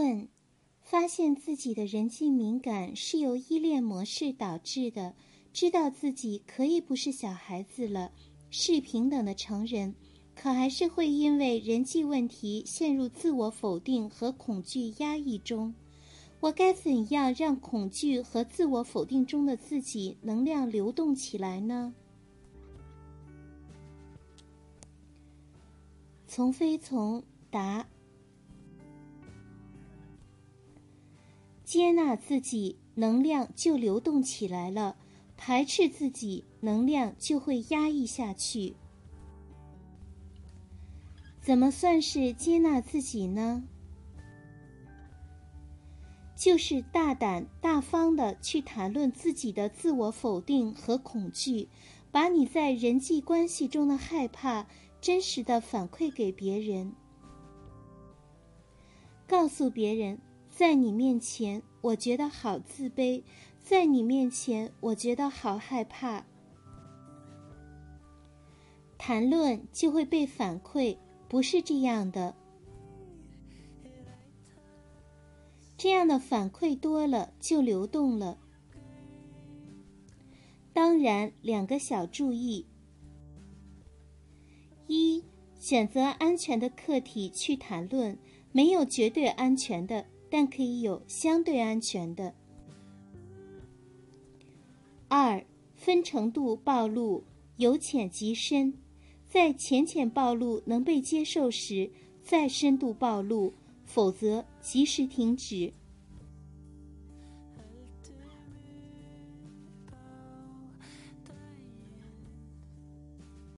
问：发现自己的人际敏感是由依恋模式导致的，知道自己可以不是小孩子了，是平等的成人，可还是会因为人际问题陷入自我否定和恐惧压抑中。我该怎样让恐惧和自我否定中的自己能量流动起来呢？从非从答，接纳自己，能量就流动起来了；排斥自己，能量就会压抑下去。怎么算是接纳自己呢？就是大胆大方的去谈论自己的自我否定和恐惧，把你在人际关系中的害怕。真实的反馈给别人，告诉别人，在你面前我觉得好自卑，在你面前我觉得好害怕。谈论就会被反馈，不是这样的。这样的反馈多了，就流动了。当然，两个小注意。一选择安全的客体去谈论，没有绝对安全的，但可以有相对安全的。二分程度暴露，由浅及深，在浅浅暴露能被接受时，再深度暴露，否则及时停止。